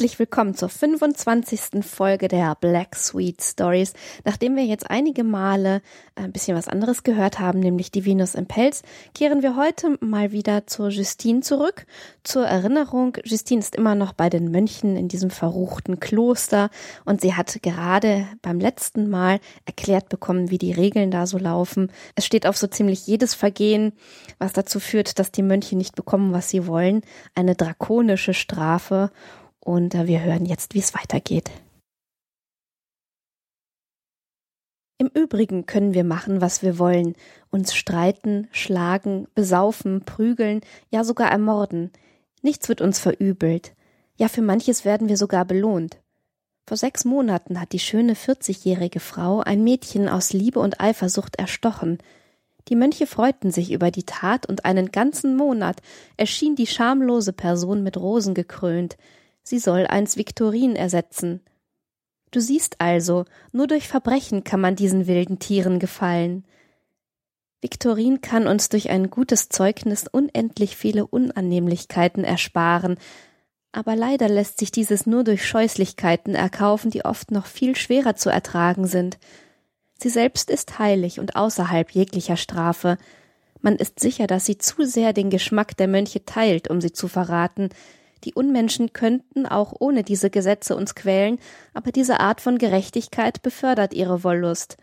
Herzlich willkommen zur 25. Folge der Black Sweet Stories. Nachdem wir jetzt einige Male ein bisschen was anderes gehört haben, nämlich die Venus im Pelz, kehren wir heute mal wieder zur Justine zurück. Zur Erinnerung, Justine ist immer noch bei den Mönchen in diesem verruchten Kloster und sie hat gerade beim letzten Mal erklärt bekommen, wie die Regeln da so laufen. Es steht auf so ziemlich jedes Vergehen, was dazu führt, dass die Mönche nicht bekommen, was sie wollen, eine drakonische Strafe und äh, wir hören jetzt, wie es weitergeht. Im Übrigen können wir machen, was wir wollen, uns streiten, schlagen, besaufen, prügeln, ja sogar ermorden. Nichts wird uns verübelt. Ja, für manches werden wir sogar belohnt. Vor sechs Monaten hat die schöne vierzigjährige Frau ein Mädchen aus Liebe und Eifersucht erstochen. Die Mönche freuten sich über die Tat und einen ganzen Monat erschien die schamlose Person mit Rosen gekrönt, sie soll eins Viktorin ersetzen. Du siehst also, nur durch Verbrechen kann man diesen wilden Tieren gefallen. Viktorin kann uns durch ein gutes Zeugnis unendlich viele Unannehmlichkeiten ersparen, aber leider lässt sich dieses nur durch Scheußlichkeiten erkaufen, die oft noch viel schwerer zu ertragen sind. Sie selbst ist heilig und außerhalb jeglicher Strafe. Man ist sicher, dass sie zu sehr den Geschmack der Mönche teilt, um sie zu verraten, die Unmenschen könnten auch ohne diese Gesetze uns quälen, aber diese Art von Gerechtigkeit befördert ihre Wollust.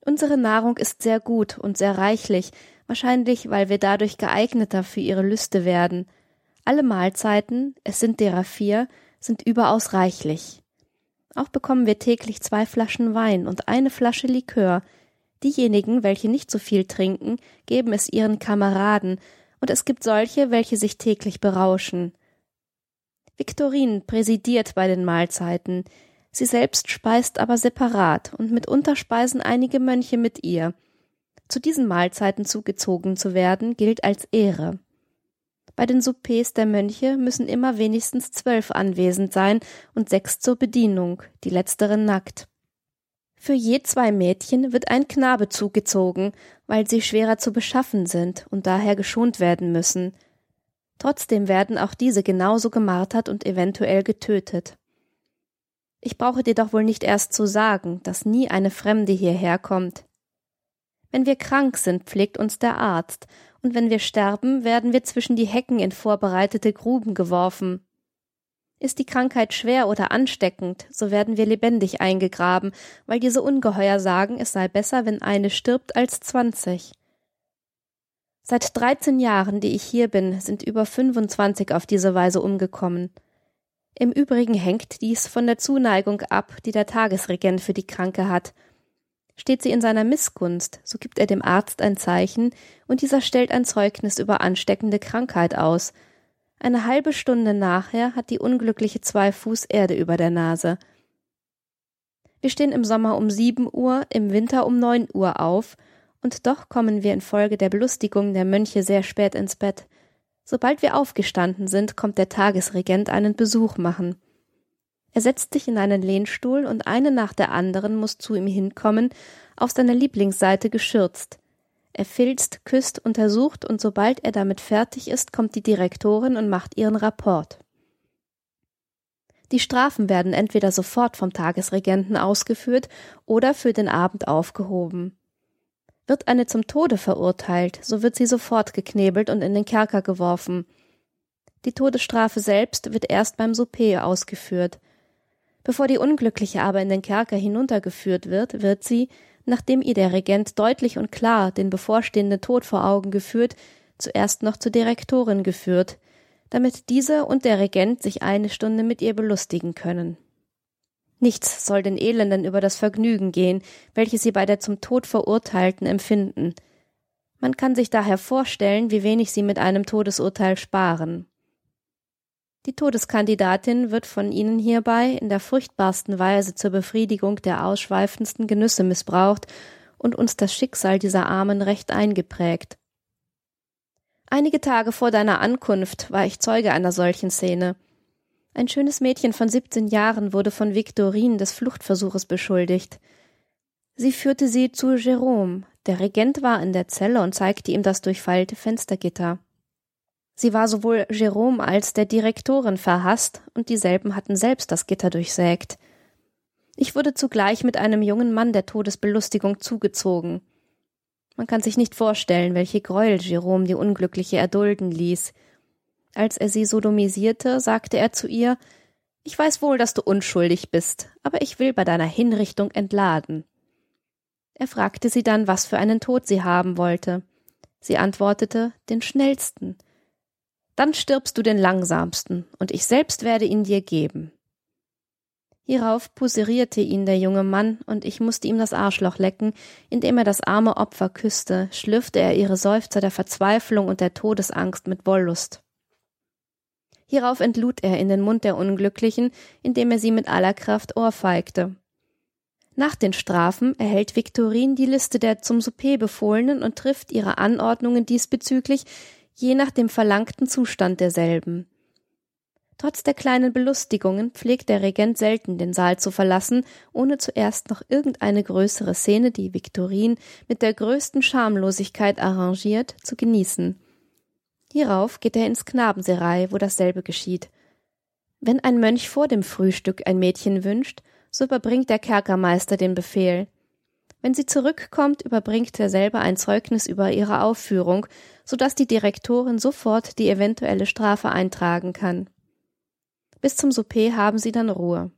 Unsere Nahrung ist sehr gut und sehr reichlich, wahrscheinlich weil wir dadurch geeigneter für ihre Lüste werden. Alle Mahlzeiten, es sind derer vier, sind überaus reichlich. Auch bekommen wir täglich zwei Flaschen Wein und eine Flasche Likör. Diejenigen, welche nicht so viel trinken, geben es ihren Kameraden, und es gibt solche, welche sich täglich berauschen. Viktorin präsidiert bei den Mahlzeiten. Sie selbst speist aber separat und mitunter speisen einige Mönche mit ihr. Zu diesen Mahlzeiten zugezogen zu werden, gilt als Ehre. Bei den Soupers der Mönche müssen immer wenigstens zwölf anwesend sein und sechs zur Bedienung, die letzteren nackt. Für je zwei Mädchen wird ein Knabe zugezogen, weil sie schwerer zu beschaffen sind und daher geschont werden müssen. Trotzdem werden auch diese genauso gemartert und eventuell getötet. Ich brauche dir doch wohl nicht erst zu sagen, dass nie eine Fremde hierher kommt. Wenn wir krank sind, pflegt uns der Arzt, und wenn wir sterben, werden wir zwischen die Hecken in vorbereitete Gruben geworfen. Ist die Krankheit schwer oder ansteckend, so werden wir lebendig eingegraben, weil diese Ungeheuer sagen, es sei besser, wenn eine stirbt als zwanzig. Seit dreizehn Jahren, die ich hier bin, sind über 25 auf diese Weise umgekommen. Im Übrigen hängt dies von der Zuneigung ab, die der Tagesregent für die Kranke hat. Steht sie in seiner Missgunst, so gibt er dem Arzt ein Zeichen, und dieser stellt ein Zeugnis über ansteckende Krankheit aus. Eine halbe Stunde nachher hat die Unglückliche zwei Fuß Erde über der Nase. Wir stehen im Sommer um sieben Uhr, im Winter um neun Uhr auf, und doch kommen wir infolge der Belustigung der Mönche sehr spät ins Bett. Sobald wir aufgestanden sind, kommt der Tagesregent einen Besuch machen. Er setzt sich in einen Lehnstuhl und eine nach der anderen muss zu ihm hinkommen, auf seiner Lieblingsseite geschürzt. Er filzt, küsst, untersucht und sobald er damit fertig ist, kommt die Direktorin und macht ihren Rapport. Die Strafen werden entweder sofort vom Tagesregenten ausgeführt oder für den Abend aufgehoben. Wird eine zum Tode verurteilt, so wird sie sofort geknebelt und in den Kerker geworfen. Die Todesstrafe selbst wird erst beim Souper ausgeführt. Bevor die Unglückliche aber in den Kerker hinuntergeführt wird, wird sie, nachdem ihr der Regent deutlich und klar den bevorstehenden Tod vor Augen geführt, zuerst noch zur Direktorin geführt, damit diese und der Regent sich eine Stunde mit ihr belustigen können. Nichts soll den Elenden über das Vergnügen gehen, welches sie bei der zum Tod Verurteilten empfinden. Man kann sich daher vorstellen, wie wenig sie mit einem Todesurteil sparen. Die Todeskandidatin wird von ihnen hierbei in der furchtbarsten Weise zur Befriedigung der ausschweifendsten Genüsse missbraucht und uns das Schicksal dieser Armen recht eingeprägt. Einige Tage vor deiner Ankunft war ich Zeuge einer solchen Szene. Ein schönes Mädchen von 17 Jahren wurde von Victorine des Fluchtversuches beschuldigt. Sie führte sie zu Jérôme. Der Regent war in der Zelle und zeigte ihm das durchfeilte Fenstergitter. Sie war sowohl Jerome als der Direktorin verhasst, und dieselben hatten selbst das Gitter durchsägt. Ich wurde zugleich mit einem jungen Mann der Todesbelustigung zugezogen. Man kann sich nicht vorstellen, welche Gräuel Jerome die Unglückliche erdulden ließ. Als er sie sodomisierte, sagte er zu ihr, ich weiß wohl, dass du unschuldig bist, aber ich will bei deiner Hinrichtung entladen. Er fragte sie dann, was für einen Tod sie haben wollte. Sie antwortete, den schnellsten. Dann stirbst du den langsamsten, und ich selbst werde ihn dir geben. Hierauf puserierte ihn der junge Mann, und ich musste ihm das Arschloch lecken, indem er das arme Opfer küsste, schlürfte er ihre Seufzer der Verzweiflung und der Todesangst mit Wollust. Hierauf entlud er in den Mund der Unglücklichen, indem er sie mit aller Kraft ohrfeigte. Nach den Strafen erhält Viktorin die Liste der zum Souper Befohlenen und trifft ihre Anordnungen diesbezüglich je nach dem verlangten Zustand derselben. Trotz der kleinen Belustigungen pflegt der Regent selten den Saal zu verlassen, ohne zuerst noch irgendeine größere Szene, die Viktorin mit der größten Schamlosigkeit arrangiert, zu genießen. Hierauf geht er ins Knabenserei, wo dasselbe geschieht. Wenn ein Mönch vor dem Frühstück ein Mädchen wünscht, so überbringt der Kerkermeister den Befehl. Wenn sie zurückkommt, überbringt derselbe ein Zeugnis über ihre Aufführung, so dass die Direktorin sofort die eventuelle Strafe eintragen kann. Bis zum Souper haben sie dann Ruhe.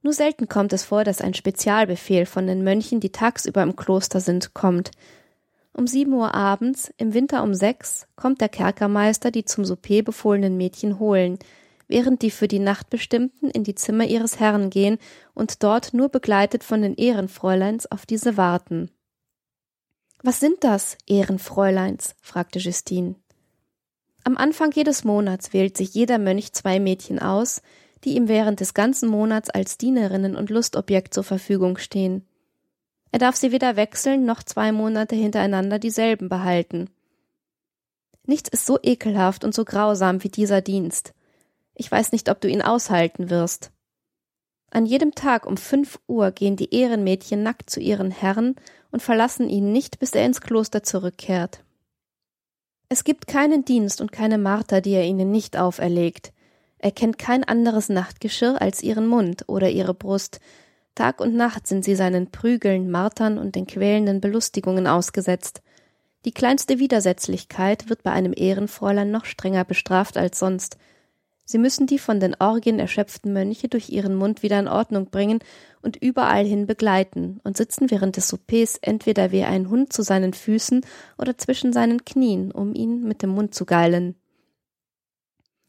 Nur selten kommt es vor, dass ein Spezialbefehl von den Mönchen, die tagsüber im Kloster sind, kommt. Um sieben Uhr abends, im Winter um sechs, kommt der Kerkermeister die zum Souper befohlenen Mädchen holen, während die für die Nacht bestimmten in die Zimmer ihres Herrn gehen und dort nur begleitet von den Ehrenfräuleins auf diese warten. Was sind das, Ehrenfräuleins? fragte Justine. Am Anfang jedes Monats wählt sich jeder Mönch zwei Mädchen aus, die ihm während des ganzen Monats als Dienerinnen und Lustobjekt zur Verfügung stehen. Er darf sie weder wechseln noch zwei Monate hintereinander dieselben behalten. Nichts ist so ekelhaft und so grausam wie dieser Dienst. Ich weiß nicht, ob du ihn aushalten wirst. An jedem Tag um fünf Uhr gehen die Ehrenmädchen nackt zu ihren Herren und verlassen ihn nicht, bis er ins Kloster zurückkehrt. Es gibt keinen Dienst und keine Marter, die er ihnen nicht auferlegt. Er kennt kein anderes Nachtgeschirr als ihren Mund oder ihre Brust. Tag und Nacht sind sie seinen Prügeln, Martern und den quälenden Belustigungen ausgesetzt. Die kleinste Widersetzlichkeit wird bei einem Ehrenfräulein noch strenger bestraft als sonst, Sie müssen die von den Orgien erschöpften Mönche durch ihren Mund wieder in Ordnung bringen und überall hin begleiten und sitzen während des Soupers entweder wie ein Hund zu seinen Füßen oder zwischen seinen Knien, um ihn mit dem Mund zu geilen.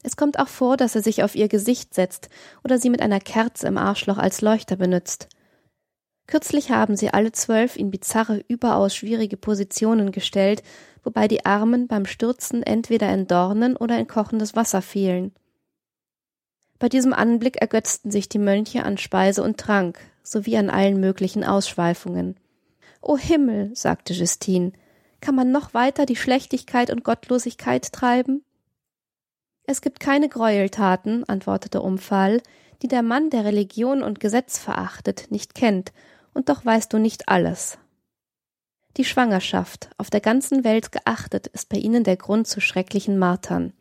Es kommt auch vor, dass er sich auf ihr Gesicht setzt oder sie mit einer Kerze im Arschloch als Leuchter benützt. Kürzlich haben sie alle zwölf in bizarre, überaus schwierige Positionen gestellt, wobei die Armen beim Stürzen entweder in Dornen oder in kochendes Wasser fielen. Bei diesem Anblick ergötzten sich die Mönche an Speise und Trank sowie an allen möglichen Ausschweifungen. O Himmel, sagte Justine, kann man noch weiter die Schlechtigkeit und Gottlosigkeit treiben? Es gibt keine Gräueltaten, antwortete Umfall, die der Mann, der Religion und Gesetz verachtet, nicht kennt, und doch weißt du nicht alles. Die Schwangerschaft, auf der ganzen Welt geachtet, ist bei ihnen der Grund zu schrecklichen Martern.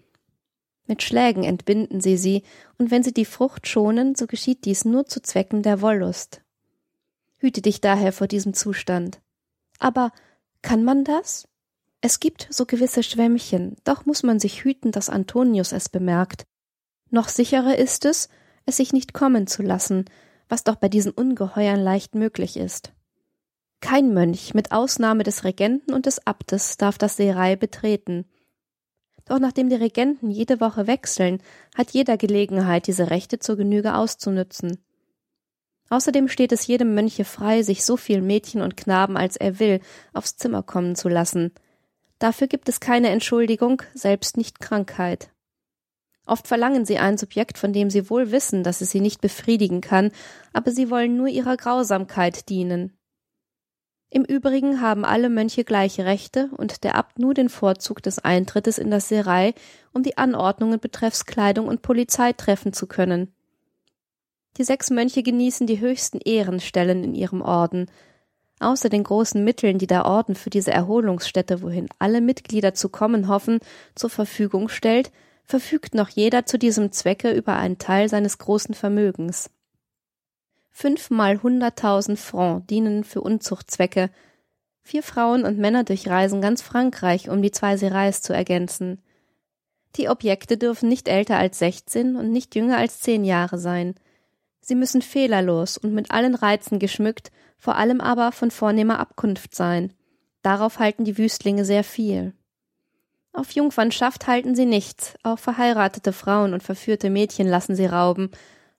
Mit Schlägen entbinden sie sie, und wenn sie die Frucht schonen, so geschieht dies nur zu Zwecken der Wollust. Hüte dich daher vor diesem Zustand. Aber kann man das? Es gibt so gewisse Schwämmchen, doch muss man sich hüten, dass Antonius es bemerkt. Noch sicherer ist es, es sich nicht kommen zu lassen, was doch bei diesen Ungeheuern leicht möglich ist. Kein Mönch, mit Ausnahme des Regenten und des Abtes, darf das Serei betreten, doch nachdem die Regenten jede Woche wechseln, hat jeder Gelegenheit, diese Rechte zur Genüge auszunützen. Außerdem steht es jedem Mönche frei, sich so viel Mädchen und Knaben als er will aufs Zimmer kommen zu lassen. Dafür gibt es keine Entschuldigung, selbst nicht Krankheit. Oft verlangen sie ein Subjekt, von dem sie wohl wissen, dass es sie nicht befriedigen kann, aber sie wollen nur ihrer Grausamkeit dienen. Im Übrigen haben alle Mönche gleiche Rechte und der Abt nur den Vorzug des Eintrittes in das Serei, um die Anordnungen betreffs Kleidung und Polizei treffen zu können. Die sechs Mönche genießen die höchsten Ehrenstellen in ihrem Orden. Außer den großen Mitteln, die der Orden für diese Erholungsstätte, wohin alle Mitglieder zu kommen hoffen, zur Verfügung stellt, verfügt noch jeder zu diesem Zwecke über einen Teil seines großen Vermögens. Fünfmal hunderttausend Francs dienen für Unzuchtzwecke. Vier Frauen und Männer durchreisen ganz Frankreich, um die zwei Serais zu ergänzen. Die Objekte dürfen nicht älter als sechzehn und nicht jünger als zehn Jahre sein. Sie müssen fehlerlos und mit allen Reizen geschmückt, vor allem aber von vornehmer Abkunft sein. Darauf halten die Wüstlinge sehr viel. Auf Jungfernschaft halten sie nichts, auch verheiratete Frauen und verführte Mädchen lassen sie rauben,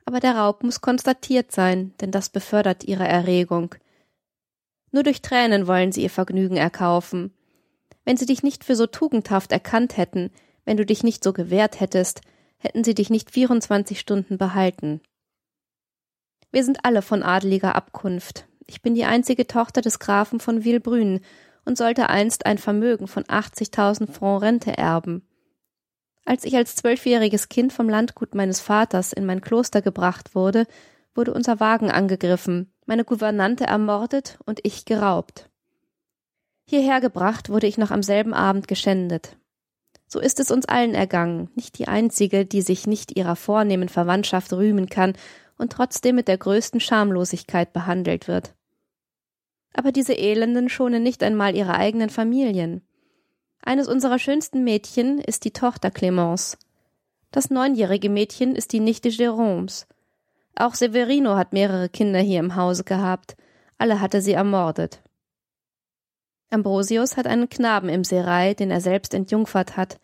aber der Raub muss konstatiert sein, denn das befördert ihre Erregung. Nur durch Tränen wollen sie ihr Vergnügen erkaufen. Wenn sie dich nicht für so tugendhaft erkannt hätten, wenn du dich nicht so gewehrt hättest, hätten sie dich nicht 24 Stunden behalten. Wir sind alle von adeliger Abkunft. Ich bin die einzige Tochter des Grafen von Villebrünn und sollte einst ein Vermögen von 80.000 Francs Rente erben. Als ich als zwölfjähriges Kind vom Landgut meines Vaters in mein Kloster gebracht wurde, wurde unser Wagen angegriffen, meine Gouvernante ermordet und ich geraubt. Hierher gebracht wurde ich noch am selben Abend geschändet. So ist es uns allen ergangen, nicht die einzige, die sich nicht ihrer vornehmen Verwandtschaft rühmen kann und trotzdem mit der größten Schamlosigkeit behandelt wird. Aber diese Elenden schonen nicht einmal ihre eigenen Familien. Eines unserer schönsten Mädchen ist die Tochter Clemence. Das neunjährige Mädchen ist die Nichte Jérômes. Auch Severino hat mehrere Kinder hier im Hause gehabt. Alle hatte sie ermordet. Ambrosius hat einen Knaben im Serai, den er selbst entjungfert hat.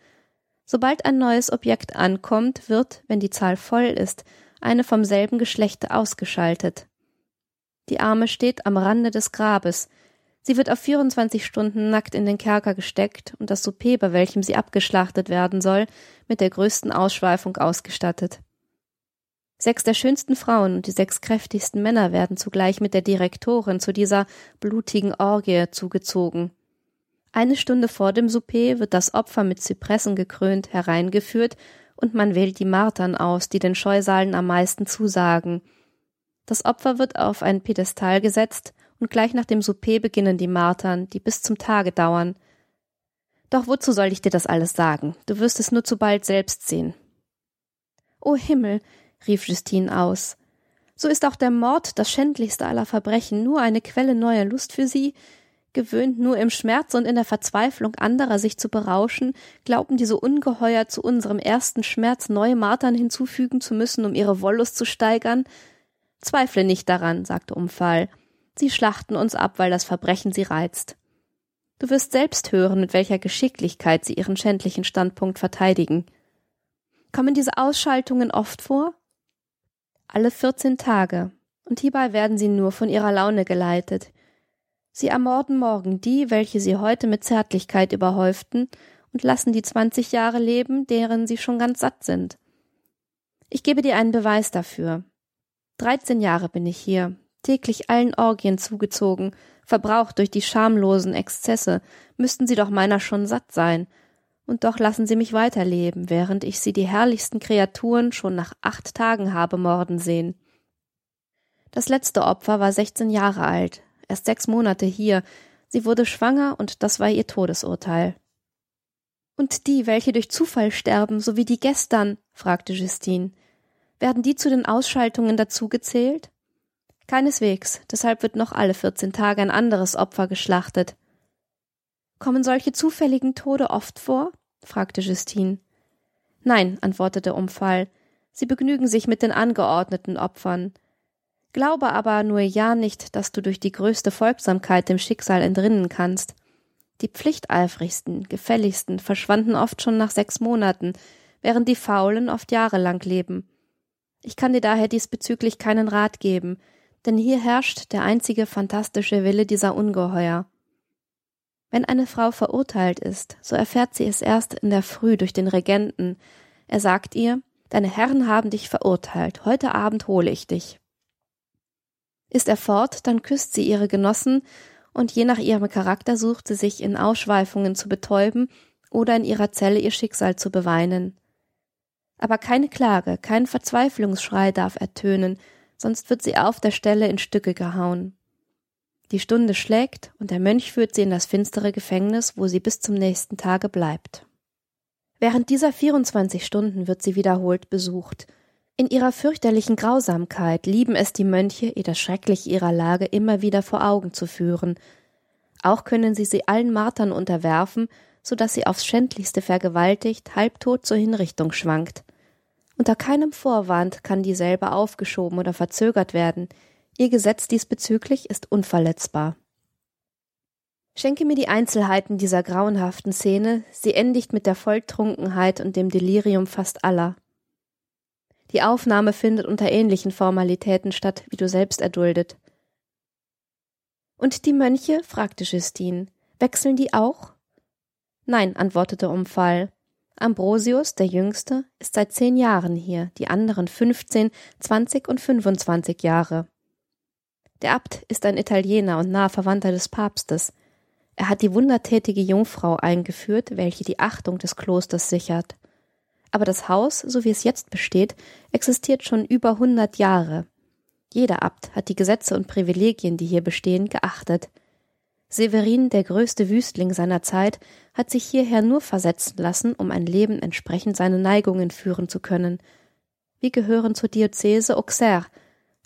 Sobald ein neues Objekt ankommt, wird, wenn die Zahl voll ist, eine vom selben Geschlechte ausgeschaltet. Die Arme steht am Rande des Grabes. Sie wird auf 24 Stunden nackt in den Kerker gesteckt und das Souper, bei welchem sie abgeschlachtet werden soll, mit der größten Ausschweifung ausgestattet. Sechs der schönsten Frauen und die sechs kräftigsten Männer werden zugleich mit der Direktorin zu dieser blutigen Orgie zugezogen. Eine Stunde vor dem Souper wird das Opfer mit Zypressen gekrönt hereingeführt und man wählt die Martern aus, die den Scheusalen am meisten zusagen. Das Opfer wird auf ein Piedestal gesetzt und gleich nach dem Souper beginnen die Martern, die bis zum Tage dauern. Doch wozu soll ich dir das alles sagen? Du wirst es nur zu bald selbst sehen. O Himmel, rief Justine aus. So ist auch der Mord, das schändlichste aller Verbrechen, nur eine Quelle neuer Lust für Sie? Gewöhnt nur im Schmerz und in der Verzweiflung anderer sich zu berauschen, glauben diese Ungeheuer zu unserem ersten Schmerz neue Martern hinzufügen zu müssen, um ihre Wollust zu steigern? Zweifle nicht daran, sagte Umfall. Sie schlachten uns ab, weil das Verbrechen sie reizt. Du wirst selbst hören, mit welcher Geschicklichkeit sie ihren schändlichen Standpunkt verteidigen. Kommen diese Ausschaltungen oft vor? alle vierzehn Tage, und hierbei werden sie nur von ihrer Laune geleitet. Sie ermorden morgen die, welche sie heute mit Zärtlichkeit überhäuften, und lassen die zwanzig Jahre leben, deren sie schon ganz satt sind. Ich gebe dir einen Beweis dafür. Dreizehn Jahre bin ich hier, täglich allen Orgien zugezogen, verbraucht durch die schamlosen Exzesse, müssten sie doch meiner schon satt sein, und doch lassen sie mich weiterleben, während ich sie die herrlichsten Kreaturen schon nach acht Tagen habe morden sehen. Das letzte Opfer war sechzehn Jahre alt, erst sechs Monate hier, sie wurde schwanger und das war ihr Todesurteil. Und die, welche durch Zufall sterben, so wie die gestern? fragte Justine. Werden die zu den Ausschaltungen dazugezählt? Keineswegs, deshalb wird noch alle vierzehn Tage ein anderes Opfer geschlachtet. Kommen solche zufälligen Tode oft vor? fragte Justine. Nein, antwortete Umfall. Sie begnügen sich mit den angeordneten Opfern. Glaube aber nur ja nicht, dass du durch die größte Folgsamkeit dem Schicksal entrinnen kannst. Die pflichteifrigsten, gefälligsten verschwanden oft schon nach sechs Monaten, während die Faulen oft jahrelang leben. Ich kann dir daher diesbezüglich keinen Rat geben, denn hier herrscht der einzige fantastische Wille dieser Ungeheuer. Wenn eine Frau verurteilt ist, so erfährt sie es erst in der Früh durch den Regenten. Er sagt ihr, Deine Herren haben dich verurteilt, heute Abend hole ich dich. Ist er fort, dann küsst sie ihre Genossen, und je nach ihrem Charakter sucht sie sich in Ausschweifungen zu betäuben oder in ihrer Zelle ihr Schicksal zu beweinen. Aber keine Klage, kein Verzweiflungsschrei darf ertönen, sonst wird sie auf der Stelle in Stücke gehauen. Die Stunde schlägt, und der Mönch führt sie in das finstere Gefängnis, wo sie bis zum nächsten Tage bleibt. Während dieser 24 Stunden wird sie wiederholt besucht. In ihrer fürchterlichen Grausamkeit lieben es die Mönche, ihr das Schreckliche ihrer Lage immer wieder vor Augen zu führen. Auch können sie sie allen Martern unterwerfen, so dass sie aufs schändlichste vergewaltigt, halbtot zur Hinrichtung schwankt. Unter keinem Vorwand kann dieselbe aufgeschoben oder verzögert werden. Ihr Gesetz diesbezüglich ist unverletzbar. Schenke mir die Einzelheiten dieser grauenhaften Szene, sie endigt mit der Volltrunkenheit und dem Delirium fast aller. Die Aufnahme findet unter ähnlichen Formalitäten statt, wie du selbst erduldet. Und die Mönche? fragte Justine. Wechseln die auch? Nein, antwortete Umfall. Ambrosius, der Jüngste, ist seit zehn Jahren hier, die anderen fünfzehn, zwanzig und fünfundzwanzig Jahre. Der Abt ist ein Italiener und naher Verwandter des Papstes. Er hat die wundertätige Jungfrau eingeführt, welche die Achtung des Klosters sichert. Aber das Haus, so wie es jetzt besteht, existiert schon über hundert Jahre. Jeder Abt hat die Gesetze und Privilegien, die hier bestehen, geachtet. Severin, der größte Wüstling seiner Zeit, hat sich hierher nur versetzen lassen, um ein Leben entsprechend seinen Neigungen führen zu können. Wir gehören zur Diözese Auxerre,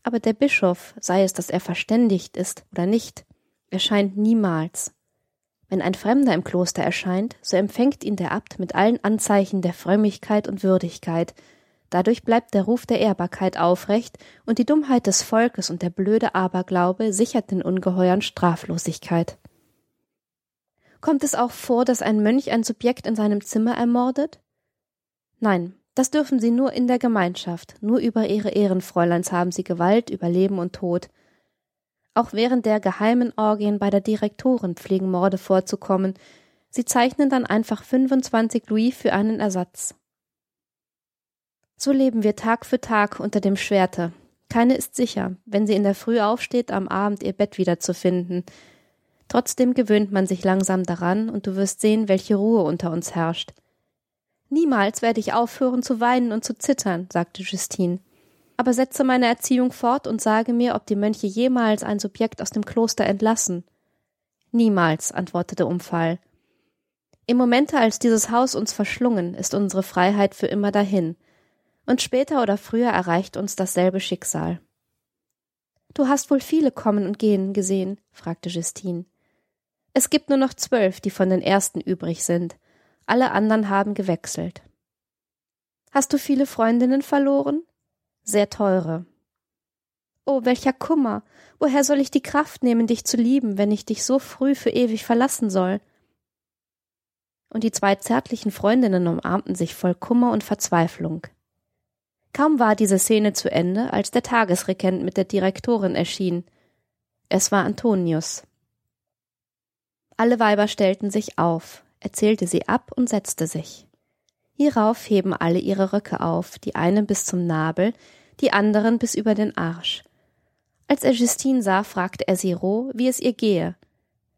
aber der Bischof, sei es, dass er verständigt ist oder nicht, erscheint niemals. Wenn ein Fremder im Kloster erscheint, so empfängt ihn der Abt mit allen Anzeichen der Frömmigkeit und Würdigkeit. Dadurch bleibt der Ruf der Ehrbarkeit aufrecht und die Dummheit des Volkes und der blöde Aberglaube sichert den Ungeheuern Straflosigkeit. Kommt es auch vor, dass ein Mönch ein Subjekt in seinem Zimmer ermordet? Nein, das dürfen sie nur in der Gemeinschaft, nur über ihre Ehrenfräuleins haben sie Gewalt über Leben und Tod. Auch während der geheimen Orgien bei der Direktorin pflegen Morde vorzukommen. Sie zeichnen dann einfach 25 Louis für einen Ersatz. So leben wir Tag für Tag unter dem Schwerte. Keine ist sicher, wenn sie in der Früh aufsteht, am Abend ihr Bett wiederzufinden. Trotzdem gewöhnt man sich langsam daran, und du wirst sehen, welche Ruhe unter uns herrscht. Niemals werde ich aufhören zu weinen und zu zittern, sagte Justine aber setze meine Erziehung fort und sage mir, ob die Mönche jemals ein Subjekt aus dem Kloster entlassen. Niemals, antwortete Umfall. Im Momente, als dieses Haus uns verschlungen, ist unsere Freiheit für immer dahin, und später oder früher erreicht uns dasselbe Schicksal. Du hast wohl viele kommen und gehen gesehen? fragte Justine. Es gibt nur noch zwölf, die von den ersten übrig sind. Alle anderen haben gewechselt. Hast du viele Freundinnen verloren? Sehr teure. Oh, welcher Kummer. Woher soll ich die Kraft nehmen, dich zu lieben, wenn ich dich so früh für ewig verlassen soll? Und die zwei zärtlichen Freundinnen umarmten sich voll Kummer und Verzweiflung. Kaum war diese Szene zu Ende, als der Tagesregent mit der Direktorin erschien. Es war Antonius. Alle Weiber stellten sich auf, er zählte sie ab und setzte sich. Hierauf heben alle ihre Röcke auf, die einen bis zum Nabel, die anderen bis über den Arsch. Als er Justine sah, fragte er sie roh, wie es ihr gehe.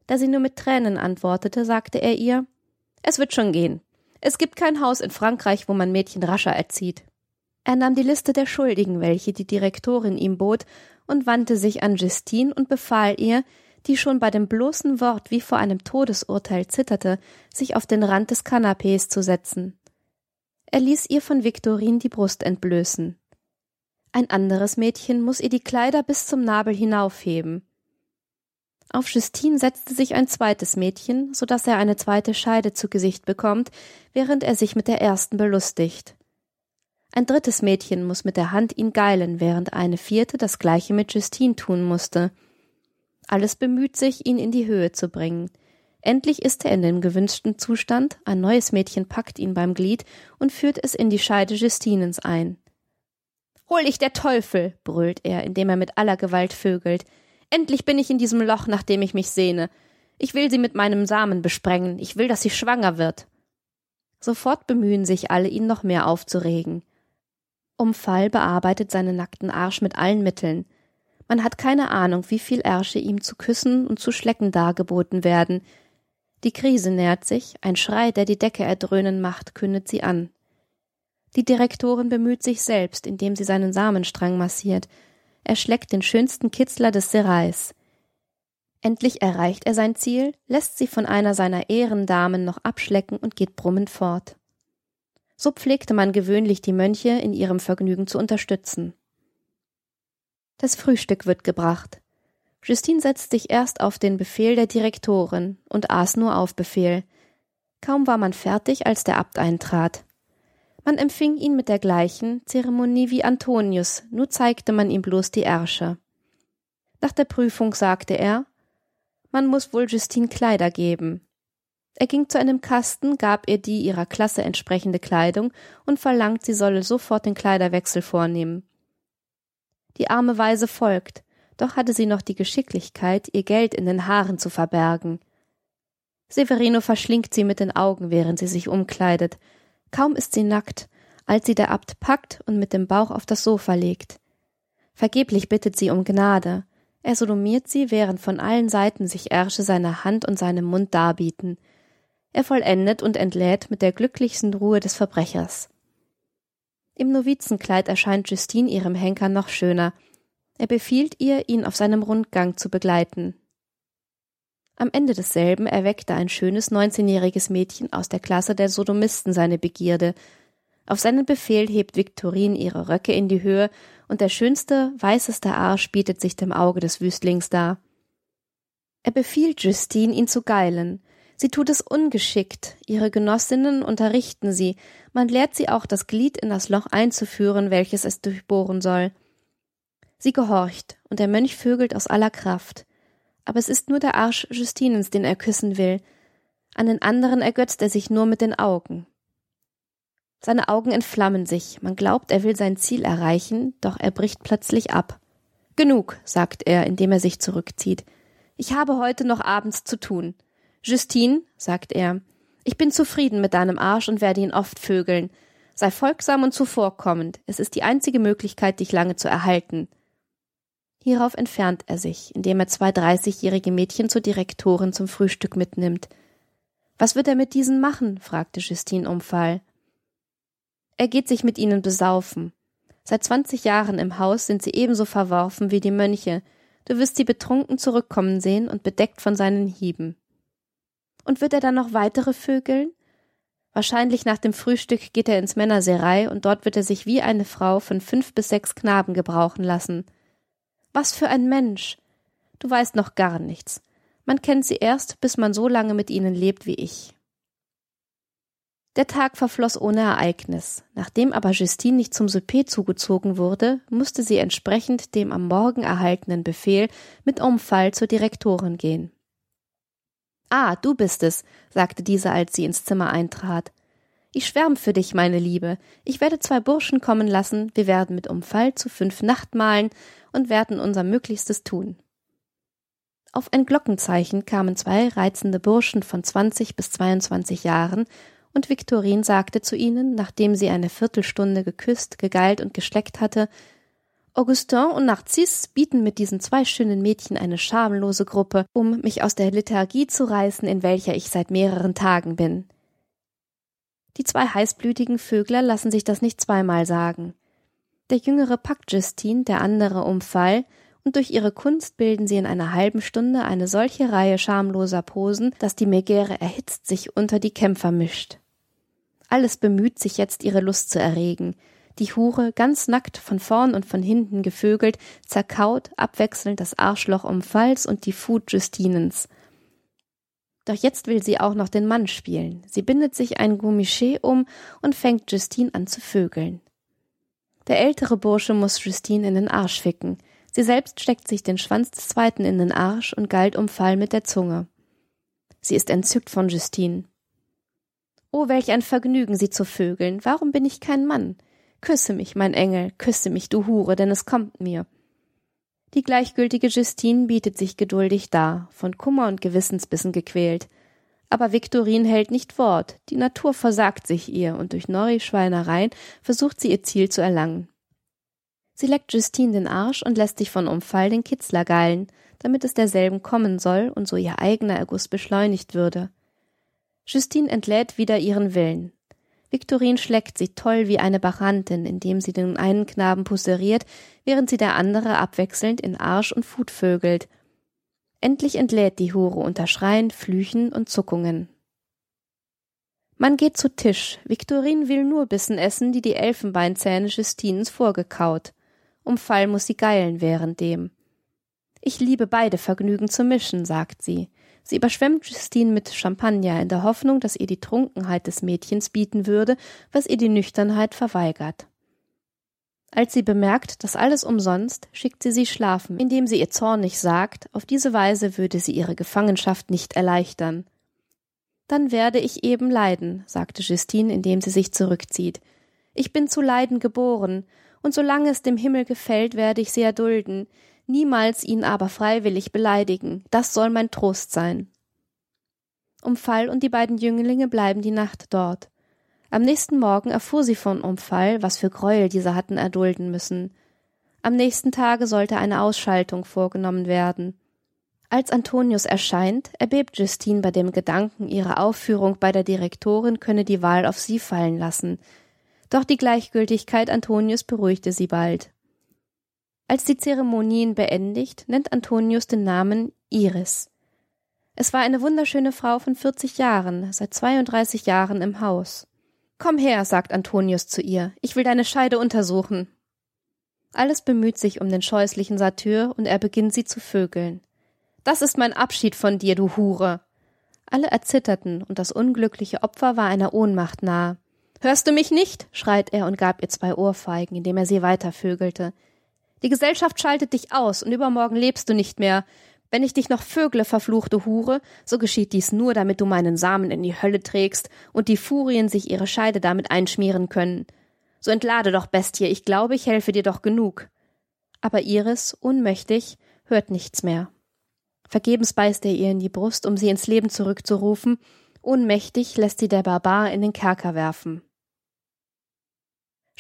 Da sie nur mit Tränen antwortete, sagte er ihr Es wird schon gehen. Es gibt kein Haus in Frankreich, wo man Mädchen rascher erzieht. Er nahm die Liste der Schuldigen, welche die Direktorin ihm bot, und wandte sich an Justine und befahl ihr, die schon bei dem bloßen Wort wie vor einem Todesurteil zitterte, sich auf den Rand des Kanapees zu setzen. Er ließ ihr von Viktorin die Brust entblößen. Ein anderes Mädchen muss ihr die Kleider bis zum Nabel hinaufheben. Auf Justine setzte sich ein zweites Mädchen, so dass er eine zweite Scheide zu Gesicht bekommt, während er sich mit der ersten belustigt. Ein drittes Mädchen muss mit der Hand ihn geilen, während eine vierte das gleiche mit Justine tun musste. Alles bemüht sich, ihn in die Höhe zu bringen. Endlich ist er in dem gewünschten Zustand, ein neues Mädchen packt ihn beim Glied und führt es in die Scheide Justinens ein. Hol dich der Teufel, brüllt er, indem er mit aller Gewalt vögelt. Endlich bin ich in diesem Loch, nach dem ich mich sehne. Ich will sie mit meinem Samen besprengen, ich will, dass sie schwanger wird. Sofort bemühen sich alle, ihn noch mehr aufzuregen. Umfall bearbeitet seinen nackten Arsch mit allen Mitteln. Man hat keine Ahnung, wie viel Ärsche ihm zu küssen und zu schlecken dargeboten werden, die Krise nähert sich, ein Schrei, der die Decke erdröhnen macht, kündet sie an. Die Direktorin bemüht sich selbst, indem sie seinen Samenstrang massiert. Er schleckt den schönsten Kitzler des Serais. Endlich erreicht er sein Ziel, lässt sie von einer seiner Ehrendamen noch abschlecken und geht brummend fort. So pflegte man gewöhnlich die Mönche in ihrem Vergnügen zu unterstützen. Das Frühstück wird gebracht. Justine setzt sich erst auf den Befehl der Direktorin und aß nur auf Befehl. Kaum war man fertig, als der Abt eintrat. Man empfing ihn mit der gleichen Zeremonie wie Antonius, nur zeigte man ihm bloß die Ärsche. Nach der Prüfung sagte er, man muss wohl Justine Kleider geben. Er ging zu einem Kasten, gab ihr die ihrer Klasse entsprechende Kleidung und verlangt, sie solle sofort den Kleiderwechsel vornehmen. Die arme Weise folgt, doch hatte sie noch die Geschicklichkeit, ihr Geld in den Haaren zu verbergen. Severino verschlingt sie mit den Augen, während sie sich umkleidet. Kaum ist sie nackt, als sie der Abt packt und mit dem Bauch auf das Sofa legt. Vergeblich bittet sie um Gnade. Er sodomiert sie, während von allen Seiten sich Ärsche seiner Hand und seinem Mund darbieten. Er vollendet und entlädt mit der glücklichsten Ruhe des Verbrechers. Im Novizenkleid erscheint Justine ihrem Henker noch schöner, er befiehlt ihr, ihn auf seinem Rundgang zu begleiten. Am Ende desselben erweckte ein schönes neunzehnjähriges Mädchen aus der Klasse der Sodomisten seine Begierde. Auf seinen Befehl hebt Viktorin ihre Röcke in die Höhe und der schönste, weißeste Arsch bietet sich dem Auge des Wüstlings dar. Er befiehlt Justine, ihn zu geilen. Sie tut es ungeschickt, ihre Genossinnen unterrichten sie, man lehrt sie auch das Glied in das Loch einzuführen, welches es durchbohren soll. Sie gehorcht, und der Mönch vögelt aus aller Kraft. Aber es ist nur der Arsch Justinens, den er küssen will. An den anderen ergötzt er sich nur mit den Augen. Seine Augen entflammen sich, man glaubt, er will sein Ziel erreichen, doch er bricht plötzlich ab. Genug, sagt er, indem er sich zurückzieht. Ich habe heute noch abends zu tun. Justine, sagt er, ich bin zufrieden mit deinem Arsch und werde ihn oft vögeln. Sei folgsam und zuvorkommend, es ist die einzige Möglichkeit, dich lange zu erhalten. Hierauf entfernt er sich, indem er zwei dreißigjährige Mädchen zur Direktorin zum Frühstück mitnimmt. Was wird er mit diesen machen? fragte Justine Umfall. Er geht sich mit ihnen besaufen. Seit zwanzig Jahren im Haus sind sie ebenso verworfen wie die Mönche. Du wirst sie betrunken zurückkommen sehen und bedeckt von seinen Hieben. Und wird er dann noch weitere vögeln? Wahrscheinlich nach dem Frühstück geht er ins Männerserei und dort wird er sich wie eine Frau von fünf bis sechs Knaben gebrauchen lassen. Was für ein Mensch. Du weißt noch gar nichts. Man kennt sie erst, bis man so lange mit ihnen lebt wie ich. Der Tag verfloss ohne Ereignis. Nachdem aber Justine nicht zum Souper zugezogen wurde, musste sie entsprechend dem am Morgen erhaltenen Befehl mit Umfall zur Direktorin gehen. Ah, du bist es, sagte diese, als sie ins Zimmer eintrat. Ich schwärm für dich, meine Liebe. Ich werde zwei Burschen kommen lassen, wir werden mit Umfall zu fünf Nachtmahlen und werden unser Möglichstes tun. Auf ein Glockenzeichen kamen zwei reizende Burschen von zwanzig bis zweiundzwanzig Jahren, und Viktorin sagte zu ihnen, nachdem sie eine Viertelstunde geküsst, gegeilt und geschleckt hatte, Augustin und Narcisse bieten mit diesen zwei schönen Mädchen eine schamlose Gruppe, um mich aus der Lethargie zu reißen, in welcher ich seit mehreren Tagen bin. Die zwei heißblütigen Vögler lassen sich das nicht zweimal sagen. Der jüngere packt Justine, der andere um Fall, und durch ihre Kunst bilden sie in einer halben Stunde eine solche Reihe schamloser Posen, dass die Megäre erhitzt sich unter die Kämpfer mischt. Alles bemüht sich jetzt ihre Lust zu erregen. Die Hure, ganz nackt, von vorn und von hinten gevögelt, zerkaut abwechselnd das Arschloch um Falls und die Fut Justinens. Doch jetzt will sie auch noch den Mann spielen. Sie bindet sich ein Gummiché um und fängt Justine an zu vögeln. Der ältere Bursche muss Justine in den Arsch ficken. Sie selbst steckt sich den Schwanz des zweiten in den Arsch und galt um Fall mit der Zunge. Sie ist entzückt von Justine. Oh, welch ein Vergnügen, sie zu vögeln. Warum bin ich kein Mann? Küsse mich, mein Engel, küsse mich, du Hure, denn es kommt mir. Die gleichgültige Justine bietet sich geduldig dar, von Kummer und Gewissensbissen gequält. Aber Viktorin hält nicht Wort, die Natur versagt sich ihr, und durch neue Schweinereien versucht sie ihr Ziel zu erlangen. Sie leckt Justine den Arsch und lässt sich von Umfall den Kitzler geilen, damit es derselben kommen soll und so ihr eigener Erguss beschleunigt würde. Justine entlädt wieder ihren Willen. Viktorin schleckt sie toll wie eine Bacchantin, indem sie den einen Knaben pusseriert, während sie der andere abwechselnd in Arsch und Fut vögelt – Endlich entlädt die Hure unter Schreien, Flüchen und Zuckungen. Man geht zu Tisch. Victorine will nur Bissen essen, die die Elfenbeinzähne Justines vorgekaut. Um Fall muss sie geilen währenddem. Ich liebe beide Vergnügen zu mischen, sagt sie. Sie überschwemmt Justine mit Champagner in der Hoffnung, dass ihr die Trunkenheit des Mädchens bieten würde, was ihr die Nüchternheit verweigert. Als sie bemerkt, dass alles umsonst, schickt sie sie schlafen, indem sie ihr zornig sagt, auf diese Weise würde sie ihre Gefangenschaft nicht erleichtern. Dann werde ich eben leiden, sagte Justine, indem sie sich zurückzieht. Ich bin zu leiden geboren, und solange es dem Himmel gefällt, werde ich sie erdulden, niemals ihn aber freiwillig beleidigen, das soll mein Trost sein. Umfall und die beiden Jünglinge bleiben die Nacht dort. Am nächsten Morgen erfuhr sie von Umfall, was für Gräuel diese hatten erdulden müssen. Am nächsten Tage sollte eine Ausschaltung vorgenommen werden. Als Antonius erscheint, erbebt Justine bei dem Gedanken, ihre Aufführung bei der Direktorin könne die Wahl auf sie fallen lassen. Doch die Gleichgültigkeit Antonius beruhigte sie bald. Als die Zeremonien beendigt, nennt Antonius den Namen Iris. Es war eine wunderschöne Frau von 40 Jahren, seit 32 Jahren im Haus. Komm her, sagt Antonius zu ihr, ich will deine Scheide untersuchen. Alles bemüht sich um den scheußlichen Satyr und er beginnt sie zu vögeln. Das ist mein Abschied von dir, du Hure. Alle erzitterten und das unglückliche Opfer war einer Ohnmacht nahe. Hörst du mich nicht? schreit er und gab ihr zwei Ohrfeigen, indem er sie weitervögelte. Die Gesellschaft schaltet dich aus und übermorgen lebst du nicht mehr. Wenn ich dich noch vögle, verfluchte Hure, so geschieht dies nur, damit du meinen Samen in die Hölle trägst und die Furien sich ihre Scheide damit einschmieren können. So entlade doch, Bestie, ich glaube, ich helfe dir doch genug. Aber Iris, unmächtig, hört nichts mehr. Vergebens beißt er ihr in die Brust, um sie ins Leben zurückzurufen, unmächtig lässt sie der Barbar in den Kerker werfen.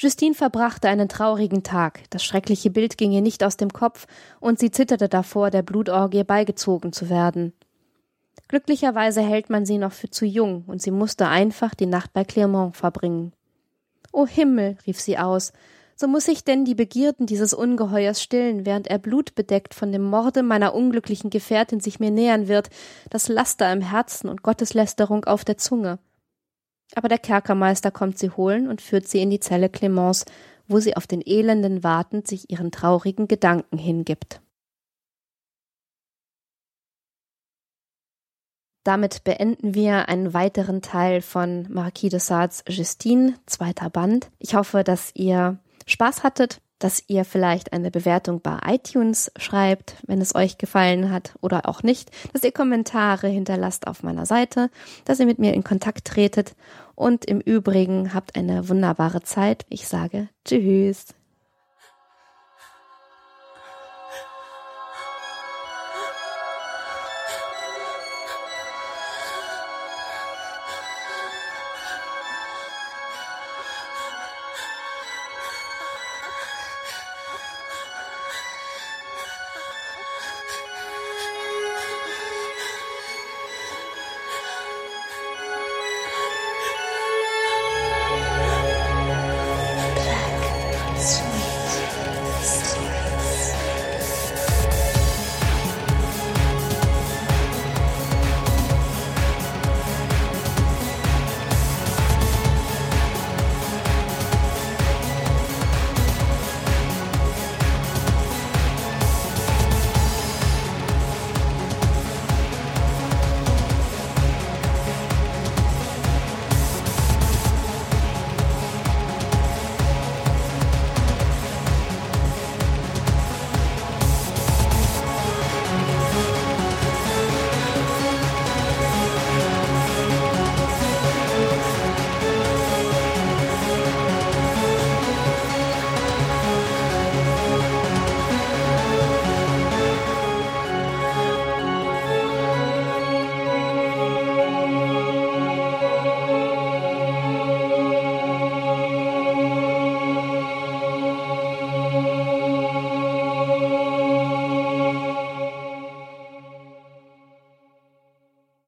Justine verbrachte einen traurigen Tag, das schreckliche Bild ging ihr nicht aus dem Kopf, und sie zitterte davor, der Blutorgie beigezogen zu werden. Glücklicherweise hält man sie noch für zu jung, und sie musste einfach die Nacht bei Clermont verbringen. O Himmel, rief sie aus, so muss ich denn die Begierden dieses Ungeheuers stillen, während er blutbedeckt von dem Morde meiner unglücklichen Gefährtin sich mir nähern wird, das Laster im Herzen und Gotteslästerung auf der Zunge aber der Kerkermeister kommt sie holen und führt sie in die Zelle Clemens, wo sie auf den Elenden wartend sich ihren traurigen Gedanken hingibt. Damit beenden wir einen weiteren Teil von Marquis de Sardes Justine, zweiter Band. Ich hoffe, dass ihr Spaß hattet dass ihr vielleicht eine Bewertung bei iTunes schreibt, wenn es euch gefallen hat oder auch nicht, dass ihr Kommentare hinterlasst auf meiner Seite, dass ihr mit mir in Kontakt tretet und im Übrigen habt eine wunderbare Zeit. Ich sage Tschüss.